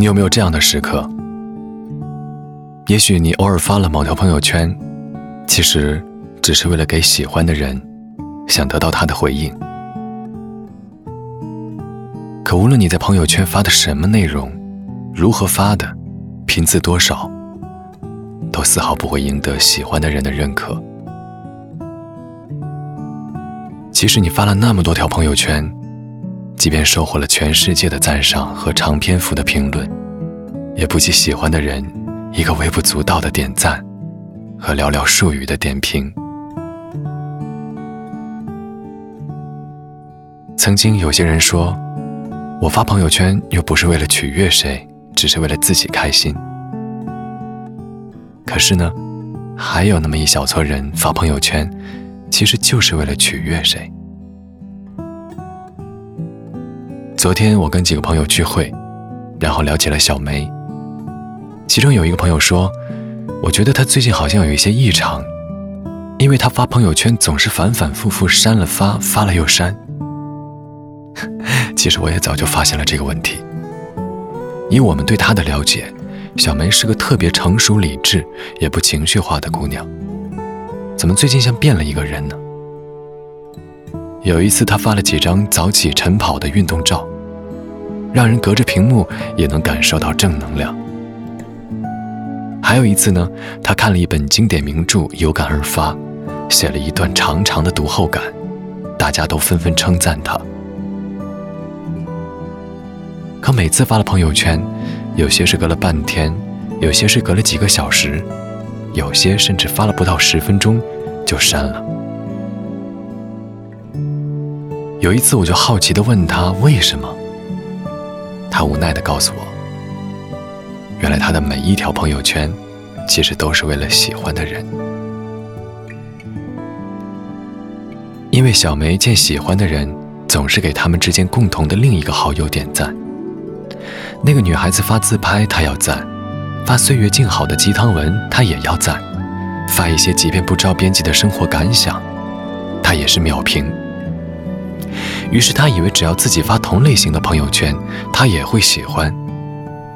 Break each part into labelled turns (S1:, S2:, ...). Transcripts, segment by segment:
S1: 你有没有这样的时刻？也许你偶尔发了某条朋友圈，其实只是为了给喜欢的人，想得到他的回应。可无论你在朋友圈发的什么内容，如何发的，频次多少，都丝毫不会赢得喜欢的人的认可。即使你发了那么多条朋友圈，即便收获了全世界的赞赏和长篇幅的评论，也不及喜欢的人一个微不足道的点赞和寥寥数语的点评。曾经有些人说，我发朋友圈又不是为了取悦谁，只是为了自己开心。可是呢，还有那么一小撮人发朋友圈，其实就是为了取悦谁。昨天我跟几个朋友聚会，然后聊起了小梅。其中有一个朋友说，我觉得她最近好像有一些异常，因为她发朋友圈总是反反复复删了发，发了又删。其实我也早就发现了这个问题。以我们对她的了解。小梅是个特别成熟、理智，也不情绪化的姑娘，怎么最近像变了一个人呢？有一次，她发了几张早起晨跑的运动照，让人隔着屏幕也能感受到正能量。还有一次呢，他看了一本经典名著，有感而发，写了一段长长的读后感，大家都纷纷称赞他。可每次发了朋友圈，有些是隔了半天，有些是隔了几个小时，有些甚至发了不到十分钟就删了。有一次，我就好奇地问他为什么，他无奈地告诉我，原来他的每一条朋友圈，其实都是为了喜欢的人。因为小梅见喜欢的人，总是给他们之间共同的另一个好友点赞。那个女孩子发自拍，她要赞；发岁月静好的鸡汤文，她也要赞；发一些即便不着边际的生活感想，她也是秒评。于是他以为只要自己发同类型的朋友圈，他也会喜欢。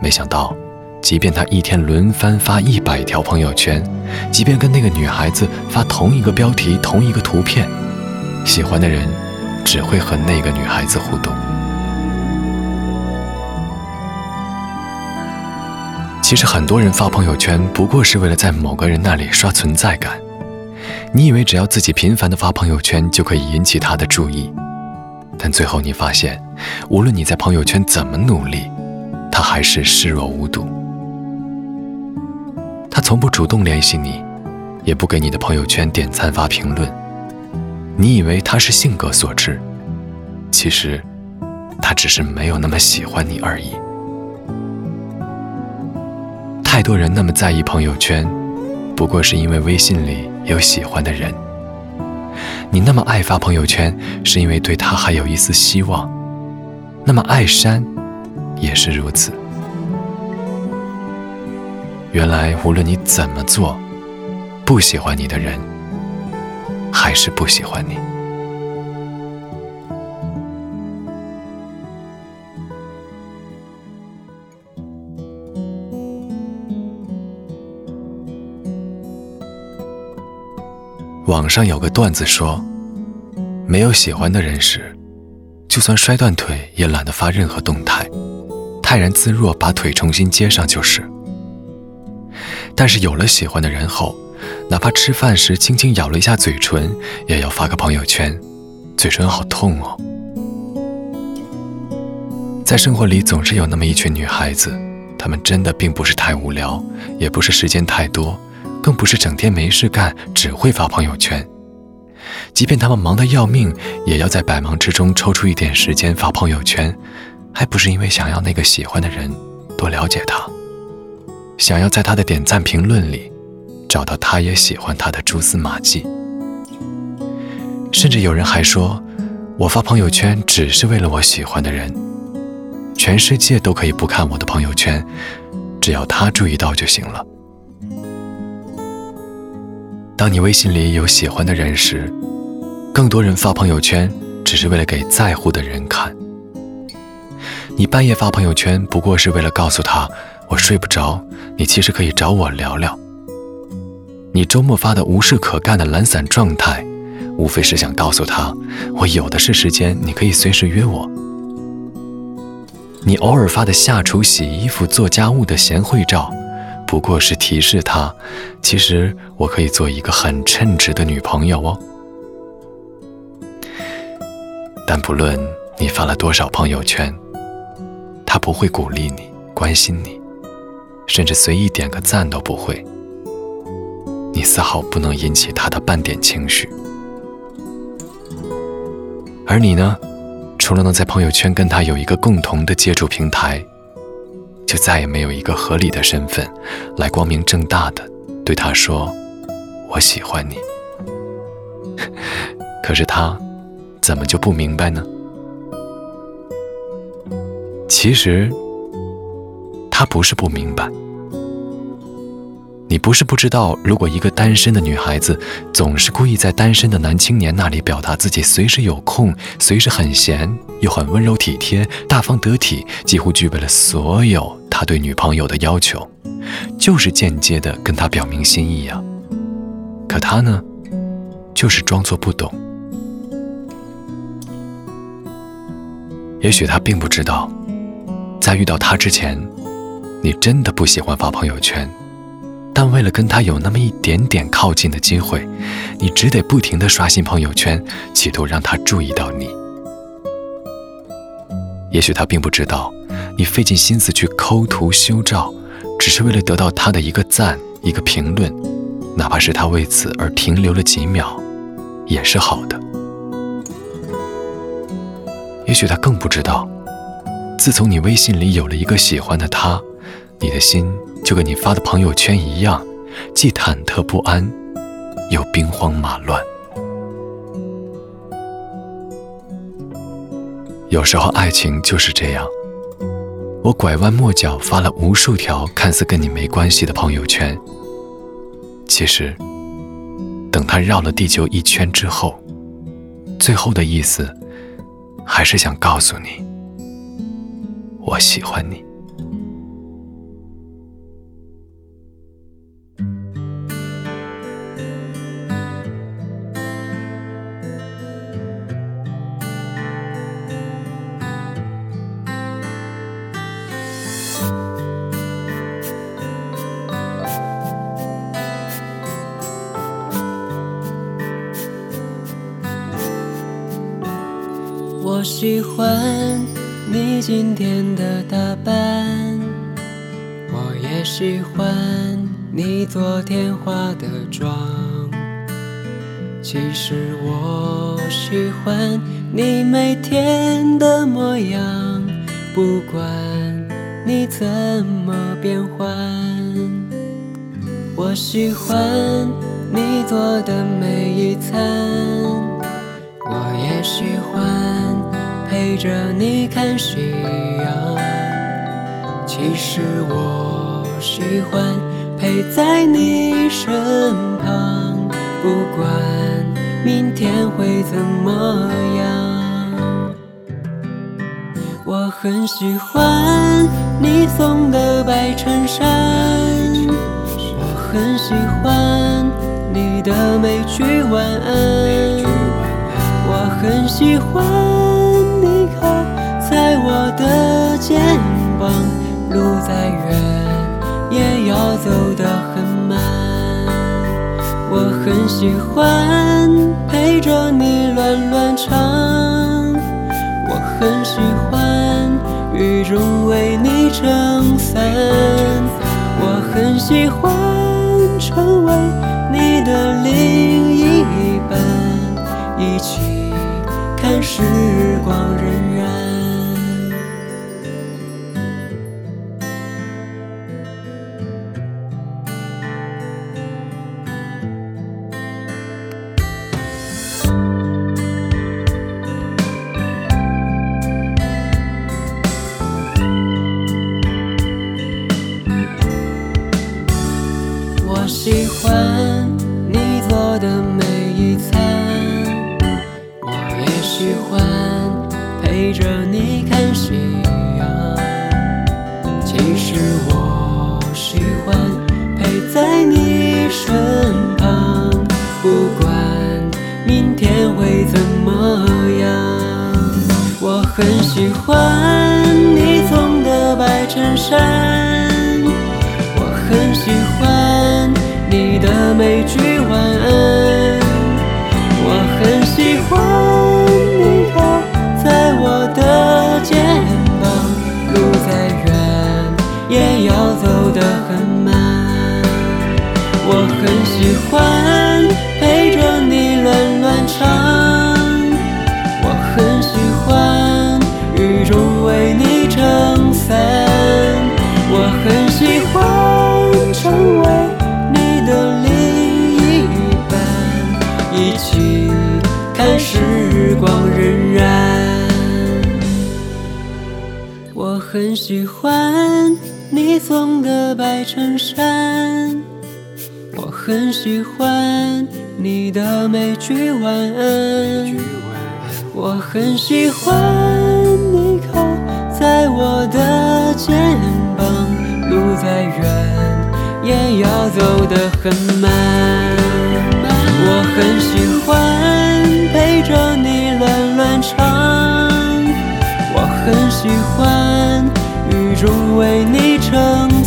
S1: 没想到，即便他一天轮番发一百条朋友圈，即便跟那个女孩子发同一个标题、同一个图片，喜欢的人只会和那个女孩子互动。其实很多人发朋友圈不过是为了在某个人那里刷存在感。你以为只要自己频繁的发朋友圈就可以引起他的注意，但最后你发现，无论你在朋友圈怎么努力，他还是视若无睹。他从不主动联系你，也不给你的朋友圈点赞发评论。你以为他是性格所致，其实他只是没有那么喜欢你而已。太多人那么在意朋友圈，不过是因为微信里有喜欢的人。你那么爱发朋友圈，是因为对他还有一丝希望。那么爱删，也是如此。原来无论你怎么做，不喜欢你的人，还是不喜欢你。上有个段子说，没有喜欢的人时，就算摔断腿也懒得发任何动态，泰然自若把腿重新接上就是。但是有了喜欢的人后，哪怕吃饭时轻轻咬了一下嘴唇，也要发个朋友圈，嘴唇好痛哦。在生活里总是有那么一群女孩子，她们真的并不是太无聊，也不是时间太多。更不是整天没事干，只会发朋友圈。即便他们忙得要命，也要在百忙之中抽出一点时间发朋友圈，还不是因为想要那个喜欢的人多了解他，想要在他的点赞评论里找到他也喜欢他的蛛丝马迹。甚至有人还说，我发朋友圈只是为了我喜欢的人，全世界都可以不看我的朋友圈，只要他注意到就行了。当你微信里有喜欢的人时，更多人发朋友圈只是为了给在乎的人看。你半夜发朋友圈，不过是为了告诉他我睡不着，你其实可以找我聊聊。你周末发的无事可干的懒散状态，无非是想告诉他我有的是时间，你可以随时约我。你偶尔发的下厨、洗衣服、做家务的贤惠照，不过是提示他，其实我可以做一个很称职的女朋友哦。但不论你发了多少朋友圈，他不会鼓励你、关心你，甚至随意点个赞都不会。你丝毫不能引起他的半点情绪，而你呢？除了能在朋友圈跟他有一个共同的接触平台，就再也没有一个合理的身份来光明正大的对他说“我喜欢你”。可是他怎么就不明白呢？其实他不是不明白。你不是不知道，如果一个单身的女孩子总是故意在单身的男青年那里表达自己随时有空、随时很闲，又很温柔体贴、大方得体，几乎具备了所有他对女朋友的要求，就是间接的跟他表明心意啊。可他呢，就是装作不懂。也许他并不知道，在遇到他之前，你真的不喜欢发朋友圈。但为了跟他有那么一点点靠近的机会，你只得不停地刷新朋友圈，企图让他注意到你。也许他并不知道，你费尽心思去抠图修照，只是为了得到他的一个赞、一个评论，哪怕是他为此而停留了几秒，也是好的。也许他更不知道，自从你微信里有了一个喜欢的他，你的心。就跟你发的朋友圈一样，既忐忑不安，又兵荒马乱。有时候爱情就是这样，我拐弯抹角发了无数条看似跟你没关系的朋友圈，其实等他绕了地球一圈之后，最后的意思还是想告诉你，我喜欢你。
S2: 喜欢你今天的打扮，我也喜欢你昨天化的妆。其实我喜欢你每天的模样，不管你怎么变换。我喜欢你做的每一餐，陪着你看夕阳，其实我喜欢陪在你身旁，不管明天会怎么样。我很喜欢你送的白衬衫，我很喜欢你的每句晚安，我很喜欢。我的肩膀，路再远也要走得很慢。我很喜欢陪着你乱乱唱，我很喜欢雨中为你撑伞，我很喜欢成为你的另一半，一起看时光荏。欢陪在你身旁不管明天会怎么样我很喜欢你送的白衬衫我很喜欢你的每句。欢陪着你乱乱唱，我很喜欢雨中为你撑伞，我很喜欢成为你的另一半，一起看时光荏苒。我很喜欢你送的白衬衫。很喜欢你的每句晚安，我很喜欢你靠在我的肩膀，路再远也要走得很慢。我很喜欢陪着你乱乱唱，我很喜欢雨中为你撑